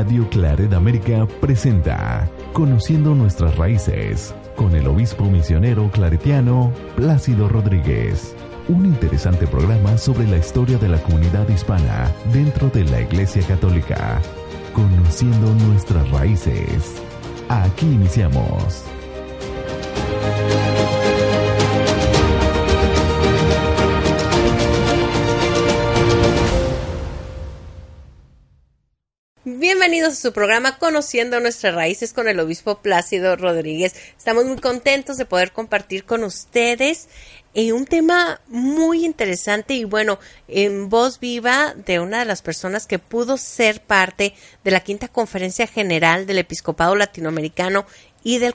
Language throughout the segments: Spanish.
Radio Claret América presenta Conociendo nuestras raíces con el obispo misionero claretiano Plácido Rodríguez. Un interesante programa sobre la historia de la comunidad hispana dentro de la Iglesia Católica. Conociendo nuestras raíces. Aquí iniciamos. A su programa Conociendo nuestras raíces con el obispo Plácido Rodríguez. Estamos muy contentos de poder compartir con ustedes eh, un tema muy interesante y bueno, en voz viva de una de las personas que pudo ser parte de la quinta conferencia general del episcopado latinoamericano y del,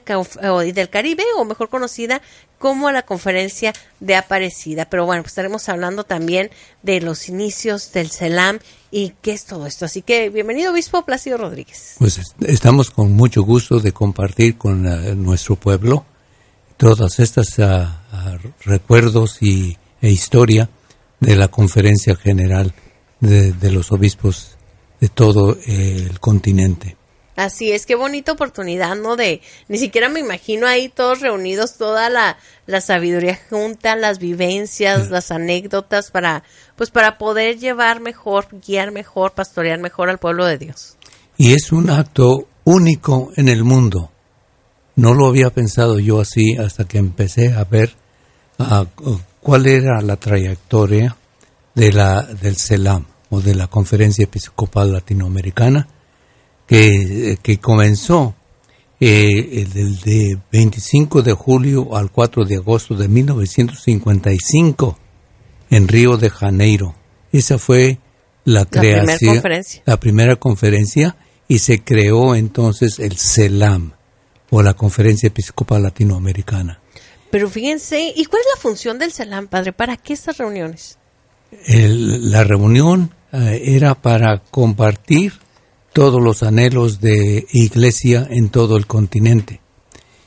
y del Caribe, o mejor conocida como la conferencia de Aparecida. Pero bueno, pues estaremos hablando también de los inicios del CELAM y qué es todo esto. Así que bienvenido, obispo Plácido Rodríguez. Pues estamos con mucho gusto de compartir con uh, nuestro pueblo todas estas uh, recuerdos y, e historia de la conferencia general de, de los obispos de todo eh, el continente. Así es, qué bonita oportunidad, ¿no? De, ni siquiera me imagino ahí todos reunidos, toda la, la sabiduría junta, las vivencias, las anécdotas para, pues para poder llevar mejor, guiar mejor, pastorear mejor al pueblo de Dios. Y es un acto único en el mundo. No lo había pensado yo así hasta que empecé a ver uh, cuál era la trayectoria de la, del CELAM o de la Conferencia Episcopal Latinoamericana que, que comenzó eh, el de 25 de julio al 4 de agosto de 1955 en Río de Janeiro. Esa fue la creación, primera conferencia. la primera conferencia y se creó entonces el CELAM o la Conferencia Episcopal Latinoamericana. Pero fíjense, ¿y cuál es la función del CELAM, padre? ¿Para qué estas reuniones? El, la reunión eh, era para compartir todos los anhelos de iglesia en todo el continente.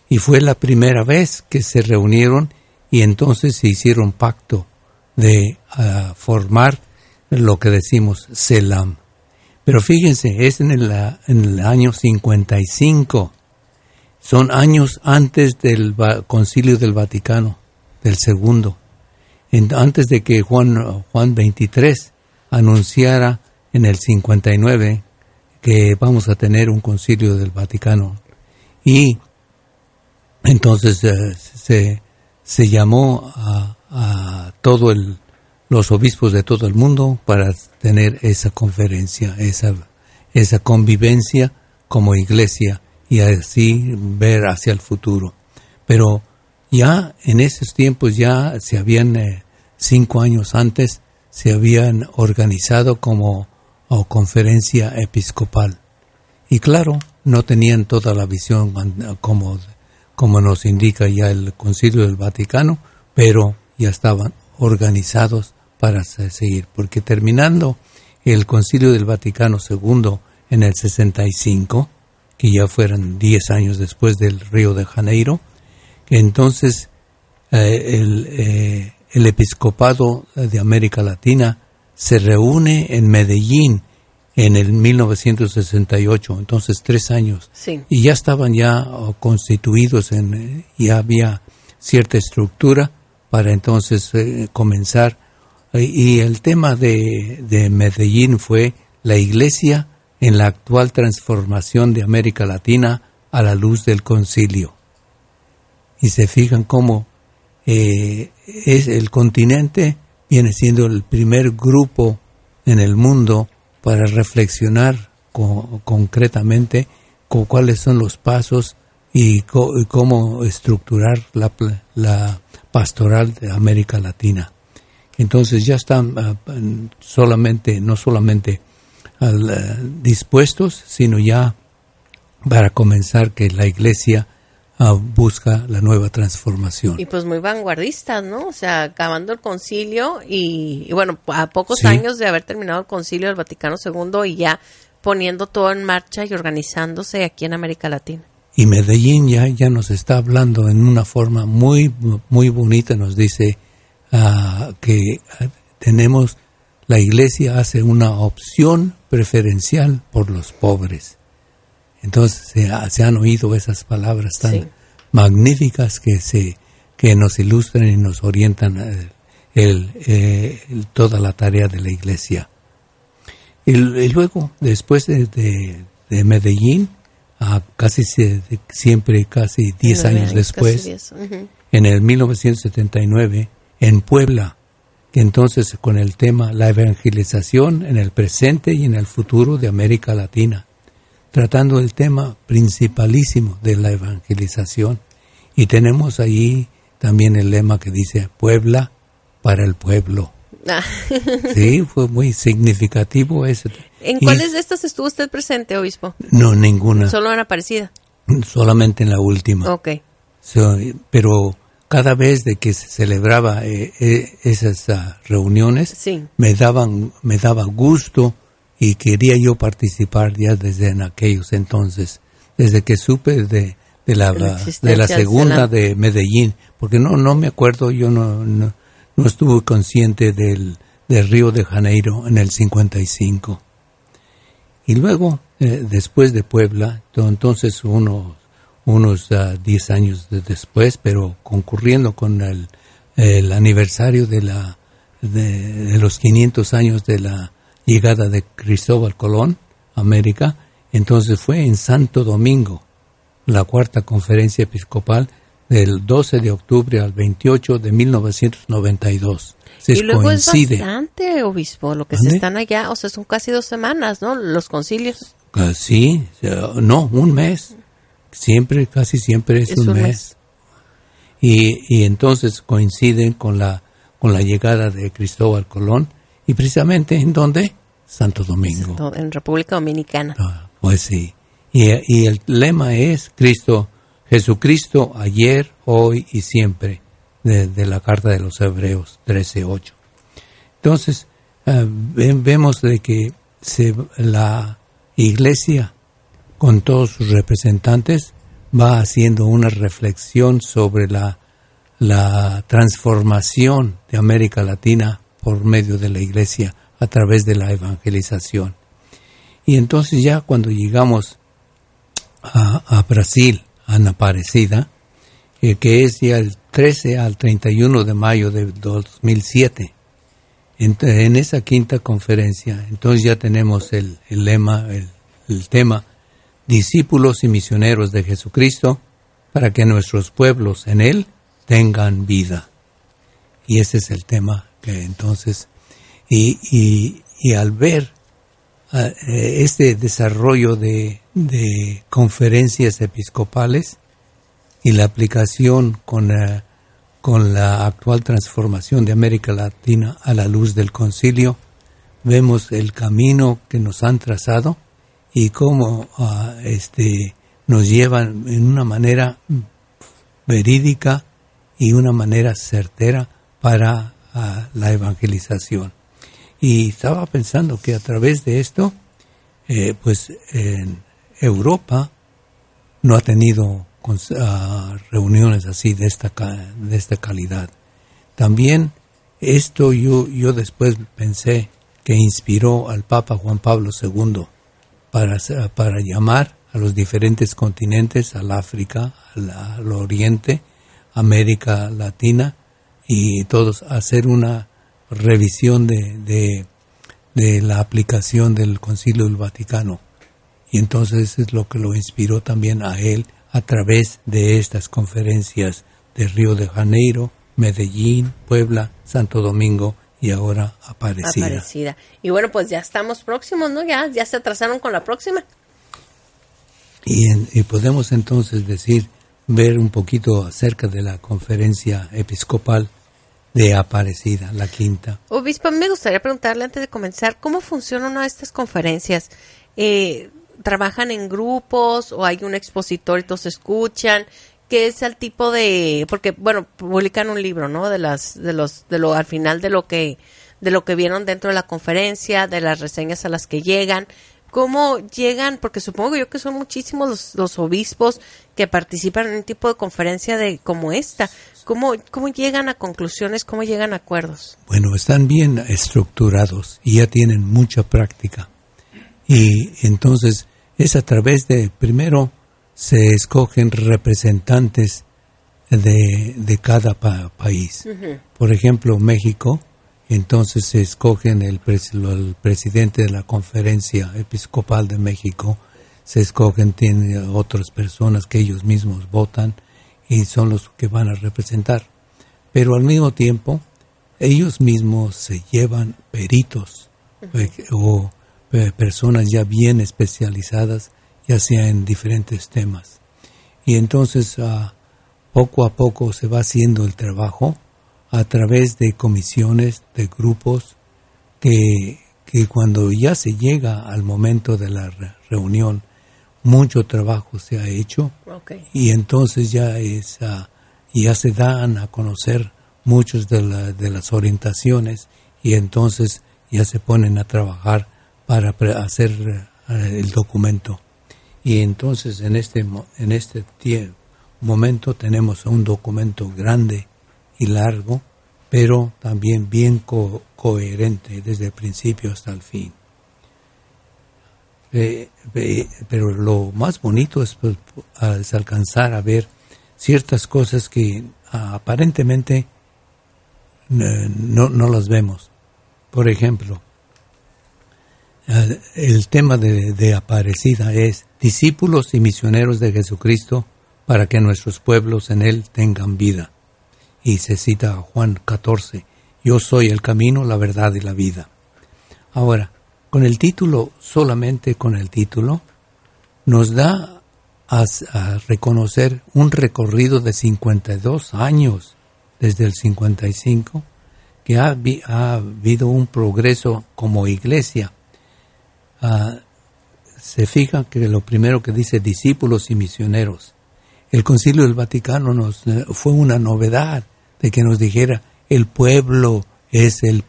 Y fue la primera vez que se reunieron y entonces se hicieron pacto de uh, formar lo que decimos CELAM. Pero fíjense, es en el, en el año 55. Son años antes del concilio del Vaticano, del segundo. Antes de que Juan, Juan 23 anunciara en el 59 que vamos a tener un concilio del Vaticano. Y entonces eh, se, se, llamó a, a todos los obispos de todo el mundo para tener esa conferencia, esa, esa convivencia como iglesia y así ver hacia el futuro. Pero ya en esos tiempos ya se habían, eh, cinco años antes, se habían organizado como o conferencia episcopal. Y claro, no tenían toda la visión como, como nos indica ya el Concilio del Vaticano, pero ya estaban organizados para seguir, porque terminando el Concilio del Vaticano II en el 65, que ya fueron 10 años después del Río de Janeiro, entonces eh, el, eh, el episcopado de América Latina se reúne en Medellín en el 1968, entonces tres años. Sí. Y ya estaban ya oh, constituidos, en, ya había cierta estructura para entonces eh, comenzar. Y el tema de, de Medellín fue la iglesia en la actual transformación de América Latina a la luz del concilio. Y se fijan cómo eh, es el continente viene siendo el primer grupo en el mundo para reflexionar concretamente con cuáles son los pasos y, cómo estructurar la, pastoral de América Latina. Entonces ya están ah, solamente, no solamente al, dispuestos, sino ya para comenzar que la iglesia busca la nueva transformación. Y pues muy vanguardistas, ¿no? O sea, acabando el concilio y, bueno, a pocos sí. años de haber terminado el concilio del Vaticano II y ya poniendo todo en marcha y organizándose aquí en América Latina. Y Medellín ya, ya nos está hablando en una forma muy, muy bonita, nos dice uh, que tenemos la iglesia hace una opción preferencial por los pobres. Entonces se, han oído esas palabras tan magníficas que se que nos ilustran y nos orientan eh, eh, el, toda la tarea de la iglesia. Y, luego, después de, Medellín, a casi siempre, casi 10 años después, en el 1979, en Puebla, que entonces con el tema la evangelización en el presente y en el futuro de América Latina, tratando el tema principalísimo de la evangelización. Y tenemos ahí también el lema que dice Puebla para el pueblo. Ah. Sí, fue muy significativo ese. ¿En cuáles de estas estuvo usted presente, obispo? No, ninguna. ¿Solo en Aparecida? Solamente en la última. Ok. pero cada vez de que se celebraba eh, eh, esas ah, reuniones, me daban me daba gusto y quería yo participar ya desde en aquellos entonces, desde que supe de, de la, de la segunda de Medellín, porque no no me acuerdo, yo no, no, estuve consciente del, del, Río de Janeiro en el 55. Y luego, eh, después de Puebla, entonces uno unos 10 años después, pero concurriendo con el, el aniversario de, la, de, los 500 años de la llegada de Cristóbal Colón a América, entonces fue en Santo Domingo, la cuarta conferencia episcopal del 12 de octubre al 28 de 1992. Se y luego coincide. es bastante, obispo, lo que se están allá, o sea, son casi dos semanas, ¿no? Los concilios. Ah, sí, no, un mes. Siempre, casi siempre es, un, mes. Y, entonces coinciden con la, con la llegada de Cristóbal Colón. ¿Y precisamente en dónde? Santo Domingo. En República Dominicana. Ah, pues sí. Y, y, el lema es Cristo, Jesucristo ayer, hoy y siempre, de, la carta de los Hebreos 13.8. Entonces, ah, vemos de que se, la iglesia con todos sus representantes, va haciendo una reflexión sobre la, la transformación de América Latina por medio de la Iglesia a través de la evangelización. Y entonces ya cuando llegamos a, Brasil, a Ana Aparecida, eh, que es ya el 13 al 31 de mayo de 2007, en, en esa quinta conferencia, entonces ya tenemos el, lema, el tema discípulos y misioneros de Jesucristo, para que nuestros pueblos en Él tengan vida. Y ese es el tema que entonces, y, y, al ver ah, eh, este desarrollo de, de, conferencias episcopales y la aplicación con, con la actual transformación de América Latina a la luz del concilio, vemos el camino que nos han trazado y cómo ah, este, nos llevan en una manera verídica y una manera certera para ah, la evangelización. Y estaba pensando que a través de esto, eh, pues en Europa no ha tenido ah, reuniones así de esta, de esta calidad. También esto yo, yo después pensé que inspiró al Papa Juan Pablo II para, para llamar a los diferentes continentes, al África, al, Oriente, América Latina, y todos hacer una revisión de, de, la aplicación del Concilio del Vaticano. Y entonces es lo que lo inspiró también a él a través de estas conferencias de Río de Janeiro, Medellín, Puebla, Santo Domingo y ahora Aparecida. Aparecida. Y bueno, pues ya estamos próximos, ¿no? Ya, ya se atrasaron con la próxima. Y, podemos entonces decir, ver un poquito acerca de la conferencia episcopal de Aparecida, la quinta. Obispo, me gustaría preguntarle antes de comenzar, ¿cómo funciona una de estas conferencias? Eh, ¿Trabajan en grupos o hay un expositor y todos escuchan? que es el tipo de porque bueno publican un libro no de las de los de lo al final de lo que de lo que vieron dentro de la conferencia de las reseñas a las que llegan cómo llegan, porque supongo yo que son muchísimos los, los, obispos que participan en un tipo de conferencia de como esta. ¿Cómo, ¿Cómo llegan a conclusiones? ¿Cómo llegan a acuerdos? Bueno, están bien estructurados y ya tienen mucha práctica. Y entonces es a través de, primero, se escogen representantes de, de cada país. Por ejemplo, México entonces se escogen el, el, presidente de la conferencia episcopal de México, se escogen tiene otras personas que ellos mismos votan y son los que van a representar. Pero al mismo tiempo, ellos mismos se llevan peritos eh, o eh, personas ya bien especializadas, ya sea en diferentes temas. Y entonces, ah, poco a poco se va haciendo el trabajo a través de comisiones, de grupos, que, que cuando ya se llega al momento de la reunión, mucho trabajo se ha hecho. Y entonces ya es ah, ya se dan a conocer muchos de, de las orientaciones y entonces ya se ponen a trabajar para hacer eh, el documento. Y entonces en este en este momento tenemos un documento grande y largo, pero también bien coherente desde el principio hasta el fin. pero lo más bonito pues, es, alcanzar a ver ciertas cosas que aparentemente no, no las vemos. Por ejemplo, el tema de, Aparecida es discípulos y misioneros de Jesucristo para que nuestros pueblos en Él tengan vida y se cita a Juan 14, yo soy el camino, la verdad y la vida. Ahora, con el título, solamente con el título, nos da a, reconocer un recorrido de 52 años desde el 55, que ha, ha habido un progreso como iglesia. Ah, se fija que lo primero que dice discípulos y misioneros. El Concilio del Vaticano nos eh, fue una novedad de que nos dijera el pueblo es el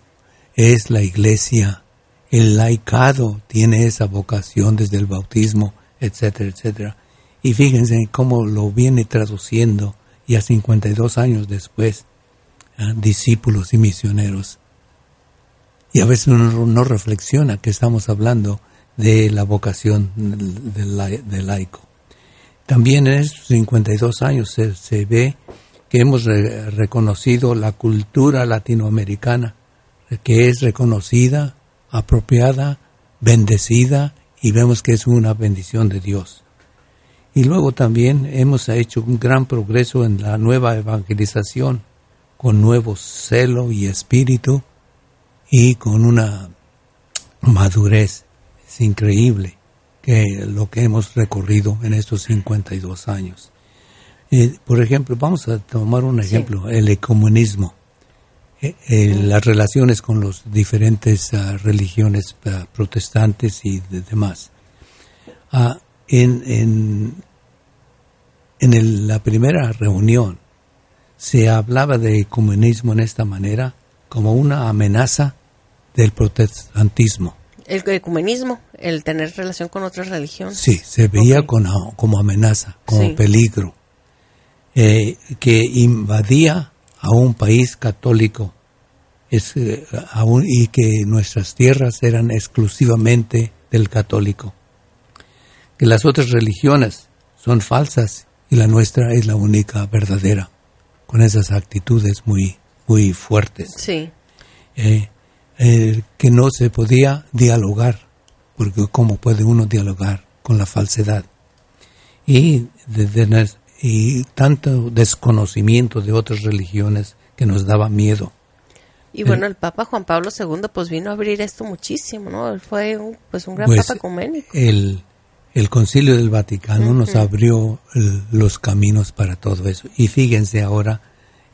es la iglesia, el laicado tiene esa vocación desde el bautismo, etcétera, etcétera. Y fíjense cómo lo viene traduciendo ya 52 años después, discípulos y misioneros. Y a veces uno no reflexiona que estamos hablando de la vocación del, laico. También en estos 52 años se, ve que hemos reconocido la cultura latinoamericana, que es reconocida, apropiada, bendecida y vemos que es una bendición de Dios. Y luego también hemos hecho un gran progreso en la nueva evangelización, con nuevo celo y espíritu y con una madurez. Es increíble que lo que hemos recorrido en estos 52 años. Eh, por ejemplo, vamos a tomar un ejemplo, el ecumenismo, eh, eh, las relaciones con las diferentes ah, religiones ah, protestantes y demás. Ah, en en, en la primera reunión se hablaba de ecumenismo en esta manera como una amenaza del protestantismo. El ecumenismo, el tener relación con otras religiones. Sí, se veía como amenaza, como peligro. Eh, que invadía a un país católico es, eh, y que nuestras tierras eran exclusivamente del católico. Que las otras religiones son falsas y la nuestra es la única verdadera, con esas actitudes muy, muy fuertes. Sí. Eh, que no se podía dialogar, porque ¿cómo puede uno dialogar con la falsedad? Y desde, y tanto desconocimiento de otras religiones que nos daba miedo. Y bueno, el Papa Juan Pablo II pues vino a abrir esto muchísimo, ¿no? Él fue un, pues un gran pues, Papa ecuménico. El, el Concilio del Vaticano nos abrió los caminos para todo eso. Y fíjense ahora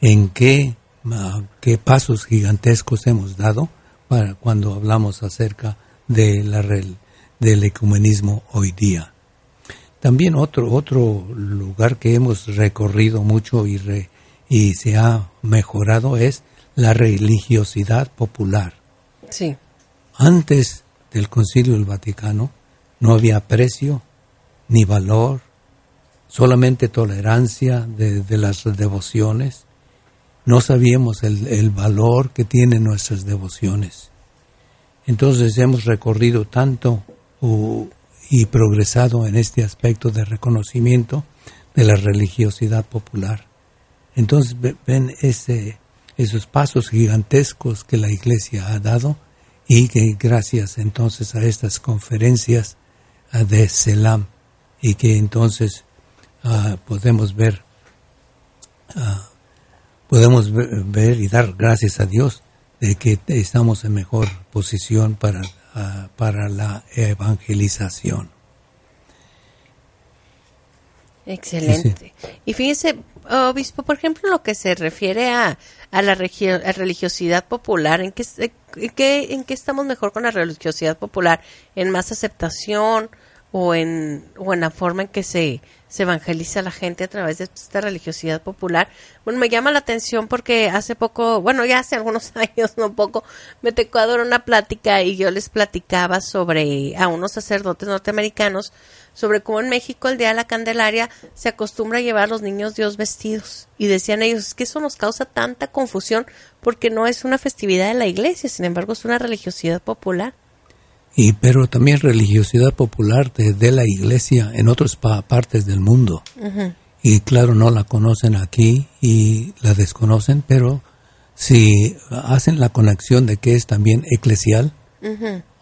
en qué, qué pasos gigantescos hemos dado para cuando hablamos acerca de la, del ecumenismo hoy día. También otro, otro lugar que hemos recorrido mucho y, y se ha mejorado es la religiosidad popular. Sí. Antes del Concilio del Vaticano no había precio ni valor, solamente tolerancia de, las devociones. No sabíamos el, valor que tienen nuestras devociones. Entonces hemos recorrido tanto y progresado en este aspecto de reconocimiento de la religiosidad popular. Entonces ven ese, esos pasos gigantescos que la Iglesia ha dado y que gracias entonces a estas conferencias de Selam y que entonces ah, podemos ver ah, podemos ver y dar gracias a Dios de que estamos en mejor posición para, ah, para la evangelización. Excelente. Y fíjese, obispo, por ejemplo, lo que se refiere a, a la religiosidad popular, ¿en qué, en, qué, ¿en qué estamos mejor con la religiosidad popular? ¿En más aceptación o en, o en la forma en que se, evangeliza a la gente a través de esta religiosidad popular. Bueno, me llama la atención porque hace poco, bueno, ya hace algunos años, no poco, me tocó dar una plática y yo les platicaba sobre a unos sacerdotes norteamericanos sobre cómo en México el Día de la Candelaria se acostumbra a llevar a los niños Dios vestidos. Y decían ellos, es que eso nos causa tanta confusión porque no es una festividad de la iglesia, sin embargo es una religiosidad popular y pero también religiosidad popular de, la iglesia en otras partes del mundo. Y claro, no la conocen aquí y la desconocen, pero si hacen la conexión de que es también eclesial,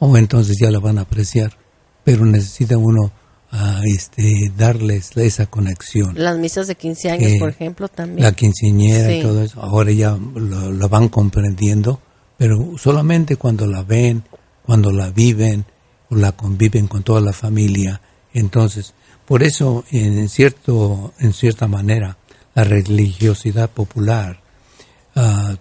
o entonces ya la van a apreciar. Pero necesita uno ah, este, darles esa conexión. Las misas de 15 años, por ejemplo, también. La quinceañera y todo eso, ahora ya lo van comprendiendo, pero solamente cuando la ven cuando la viven o la conviven con toda la familia. Entonces, por eso, en, cierto, en cierta manera, la religiosidad popular ah,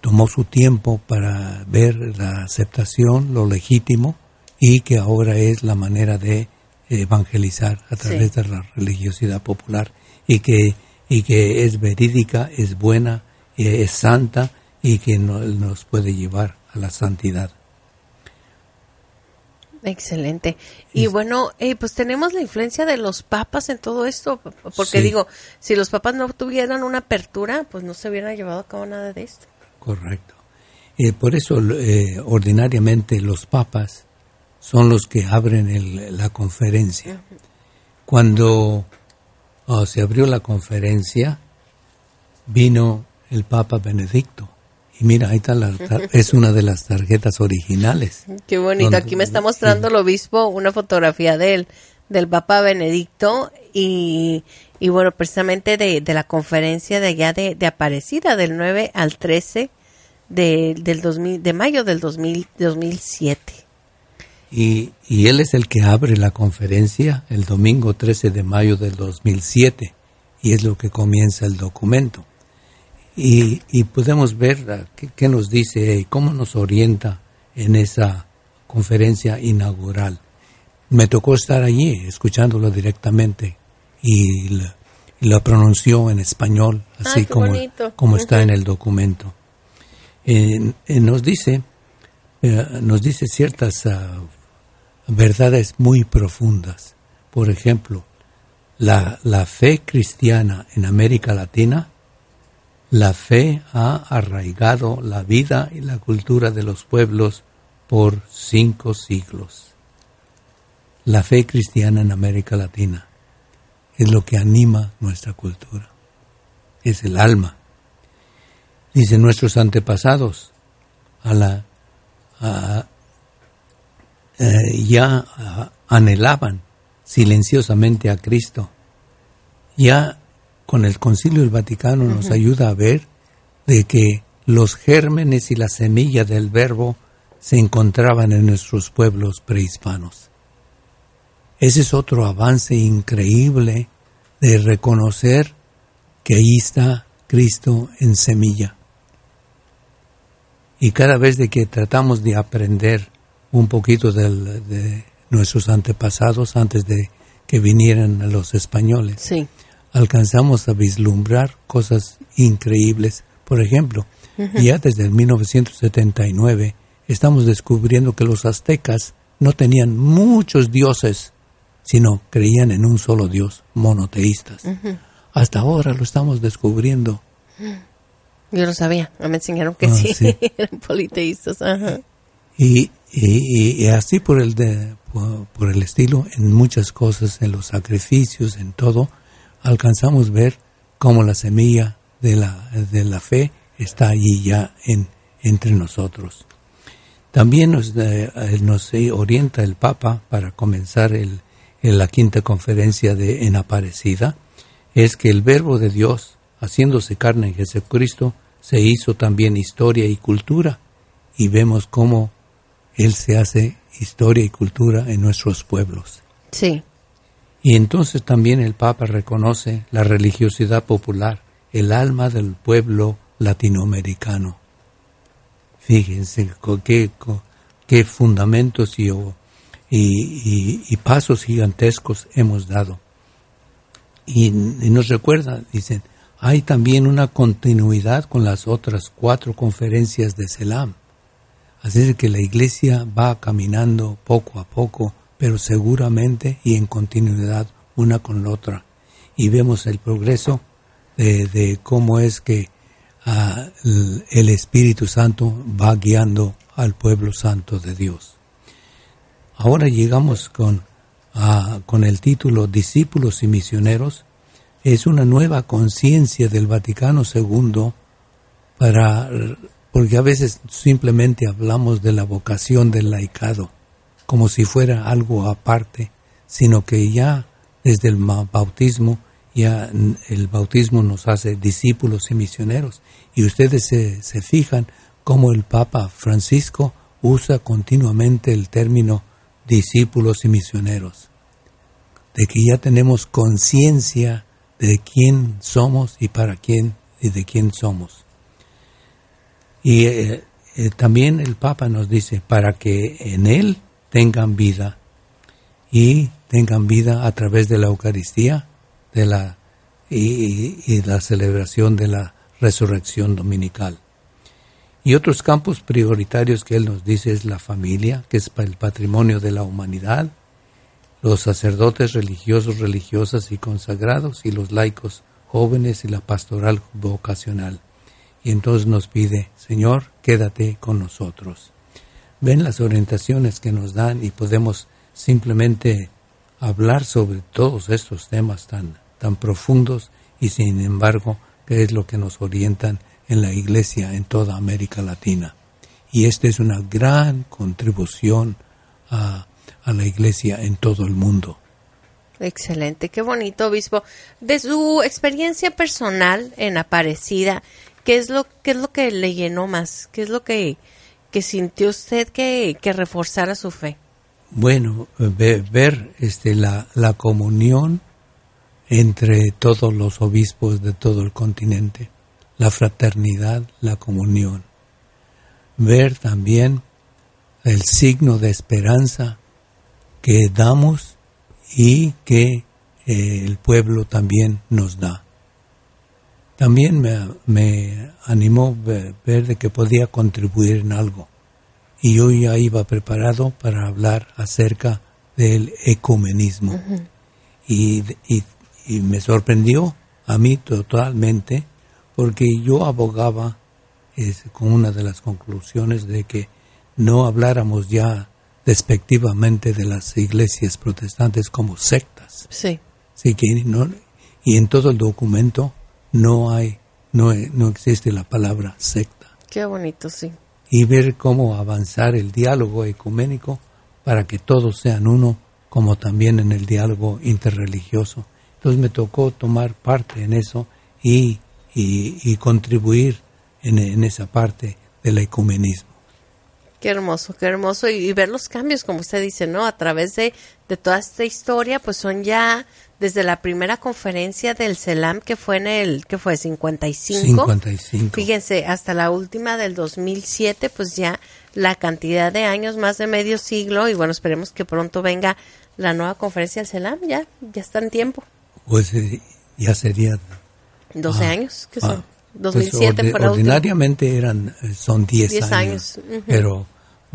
tomó su tiempo para ver la aceptación, lo legítimo, y que ahora es la manera de evangelizar a través de la religiosidad popular y que, y que es verídica, es buena, es santa y que nos puede llevar a la santidad. Excelente. Y bueno, eh, pues tenemos la influencia de los papas en todo esto, porque digo, si los papas no tuvieran una apertura, pues no se hubiera llevado a cabo nada de esto. Correcto. Eh, por eso, eh, ordinariamente, los papas son los que abren la conferencia. Cuando oh, se abrió la conferencia, vino el Papa Benedicto mira, ahí está, la, es una de las tarjetas originales. Qué bonito. Aquí me está mostrando el obispo una fotografía de él, del Papa Benedicto y, y bueno, precisamente de, de, la conferencia de allá de, de Aparecida, del 9 al 13 de, del 2000, de mayo del 2000, 2007. Y, y él es el que abre la conferencia el domingo 13 de mayo del 2007 y es lo que comienza el documento y, podemos ver qué, nos dice y cómo nos orienta en esa conferencia inaugural. Me tocó estar allí escuchándolo directamente y lo, pronunció en español, así ah, como, como está en el documento. nos dice eh, nos dice ciertas ah, verdades muy profundas. Por ejemplo, la, la fe cristiana en América Latina la fe ha arraigado la vida y la cultura de los pueblos por cinco siglos. La fe cristiana en América Latina es lo que anima nuestra cultura, es el alma. Dicen nuestros antepasados, a la, eh, ya anhelaban silenciosamente a Cristo, ya con el Concilio del Vaticano nos ayuda a ver de que los gérmenes y la semilla del verbo se encontraban en nuestros pueblos prehispanos. Ese es otro avance increíble de reconocer que ahí está Cristo en semilla. Y cada vez de que tratamos de aprender un poquito de nuestros antepasados antes de que vinieran los españoles, sí alcanzamos a vislumbrar cosas increíbles. Por ejemplo, ya desde el 1979 estamos descubriendo que los aztecas no tenían muchos dioses, sino creían en un solo Dios, monoteístas. Hasta ahora lo estamos descubriendo. Yo lo sabía, me enseñaron que ah, sí, eran politeístas. Y, y, así por el, de, por, el estilo, en muchas cosas, en los sacrificios, en todo, alcanzamos ver cómo la semilla de la, de la fe está allí ya en, entre nosotros. También nos, eh, nos orienta el Papa para comenzar el, en la quinta conferencia de en Aparecida, es que el Verbo de Dios, haciéndose carne en Jesucristo, se hizo también historia y cultura, y vemos cómo Él se hace historia y cultura en nuestros pueblos. Sí. Y entonces también el Papa reconoce la religiosidad popular, el alma del pueblo latinoamericano. Fíjense qué, qué fundamentos y, y, pasos gigantescos hemos dado. Y, nos recuerda, dicen, hay también una continuidad con las otras cuatro conferencias de Selam. Así que la iglesia va caminando poco a poco, pero seguramente y en continuidad una con la otra. Y vemos el progreso de, cómo es que ah, el Espíritu Santo va guiando al pueblo santo de Dios. Ahora llegamos con, ah, con el título Discípulos y Misioneros. Es una nueva conciencia del Vaticano II para, porque a veces simplemente hablamos de la vocación del laicado como si fuera algo aparte, sino que ya desde el bautismo, ya el bautismo nos hace discípulos y misioneros. Y ustedes se, se fijan cómo el Papa Francisco usa continuamente el término discípulos y misioneros, de que ya tenemos conciencia de quién somos y para quién y de quién somos. Y eh, eh, también el Papa nos dice, para que en Él tengan vida y tengan vida a través de la Eucaristía de la, y la celebración de la resurrección dominical. Y otros campos prioritarios que él nos dice es la familia, que es el patrimonio de la humanidad, los sacerdotes religiosos, religiosas y consagrados, y los laicos jóvenes y la pastoral vocacional. Y entonces nos pide, Señor, quédate con nosotros. Ven las orientaciones que nos dan y podemos simplemente hablar sobre todos estos temas tan, tan profundos y sin embargo, qué es lo que nos orientan en la iglesia en toda América Latina. Y esta es una gran contribución a, la iglesia en todo el mundo. Excelente, qué bonito, obispo. De su experiencia personal en Aparecida, ¿qué es lo, qué es lo que le llenó más? ¿Qué es lo que, que sintió usted que, que reforzara su fe? Bueno, ver, ver este, la, la comunión entre todos los obispos de todo el continente la fraternidad, la comunión. Ver también el signo de esperanza que damos y que eh, el pueblo también nos da. También me, animó ver, de que podía contribuir en algo. Y yo ya iba preparado para hablar acerca del ecumenismo. y, y me sorprendió a mí totalmente porque yo abogaba con una de las conclusiones de que no habláramos ya despectivamente de las iglesias protestantes como sectas. Sí. sí que no, y en todo el documento no hay, no, no existe la palabra secta. Qué bonito, sí. Y ver cómo avanzar el diálogo ecuménico para que todos sean uno, como también en el diálogo interreligioso. Entonces me tocó tomar parte en eso y y, contribuir en, esa parte del ecumenismo. Qué hermoso, qué hermoso. Y, ver los cambios, como usted dice, ¿no? A través de, de, toda esta historia, pues son ya desde la primera conferencia del CELAM, que fue en el, que fue 55. 55. Fíjense, hasta la última del 2007, pues ya la cantidad de años, más de medio siglo, y bueno, esperemos que pronto venga la nueva conferencia del CELAM, ya, ya está en tiempo. Pues eh, ya sería 12 ah, años, ¿qué son? 2007 pues ordinariamente eran, eh, son 10, años, pero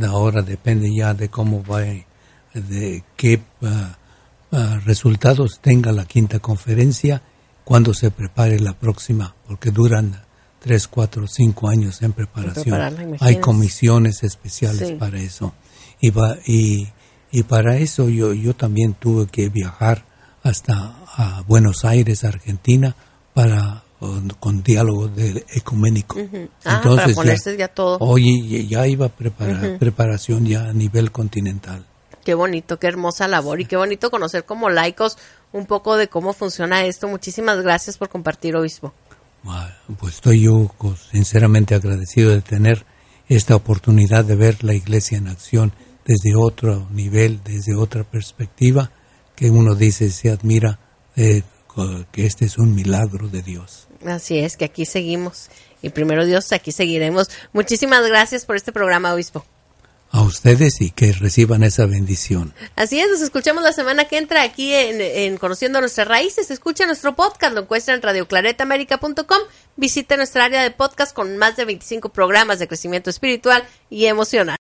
ahora depende ya de cómo va de qué ah, ah, resultados tenga la quinta conferencia cuando se prepare la próxima, porque duran tres, cuatro, cinco años en preparación. Hay comisiones especiales para eso. Y, va, y, y, para eso yo, yo también tuve que viajar hasta a Buenos Aires, Argentina, para con, diálogo de ecuménico. Ah, Entonces, ponerse ya, todo. Oye, ya iba a preparar, preparación ya a nivel continental. Qué bonito, qué hermosa labor y qué bonito conocer como laicos un poco de cómo funciona esto. Muchísimas gracias por compartir, obispo. Pues estoy yo sinceramente agradecido de tener esta oportunidad de ver la iglesia en acción desde otro nivel, desde otra perspectiva, que uno dice, se admira eh, que este es un milagro de Dios. Así es, que aquí seguimos. Y primero Dios, aquí seguiremos. Muchísimas gracias por este programa, obispo a ustedes y que reciban esa bendición. Así es, nos escuchamos la semana que entra aquí en, Conociendo Nuestras Raíces. Escucha nuestro podcast, lo encuentra en radioclaretamérica.com. Visita nuestra área de podcast con más de 25 programas de crecimiento espiritual y emocional.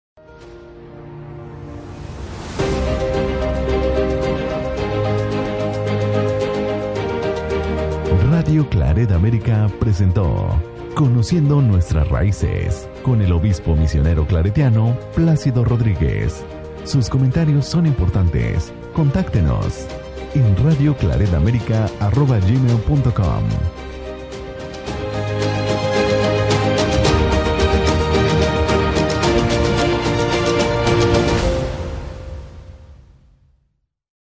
Radio Claret América presentó Conociendo nuestras raíces con el obispo misionero claretiano Plácido Rodríguez. Sus comentarios son importantes. Contáctenos en radioclaredamerica.gmail.com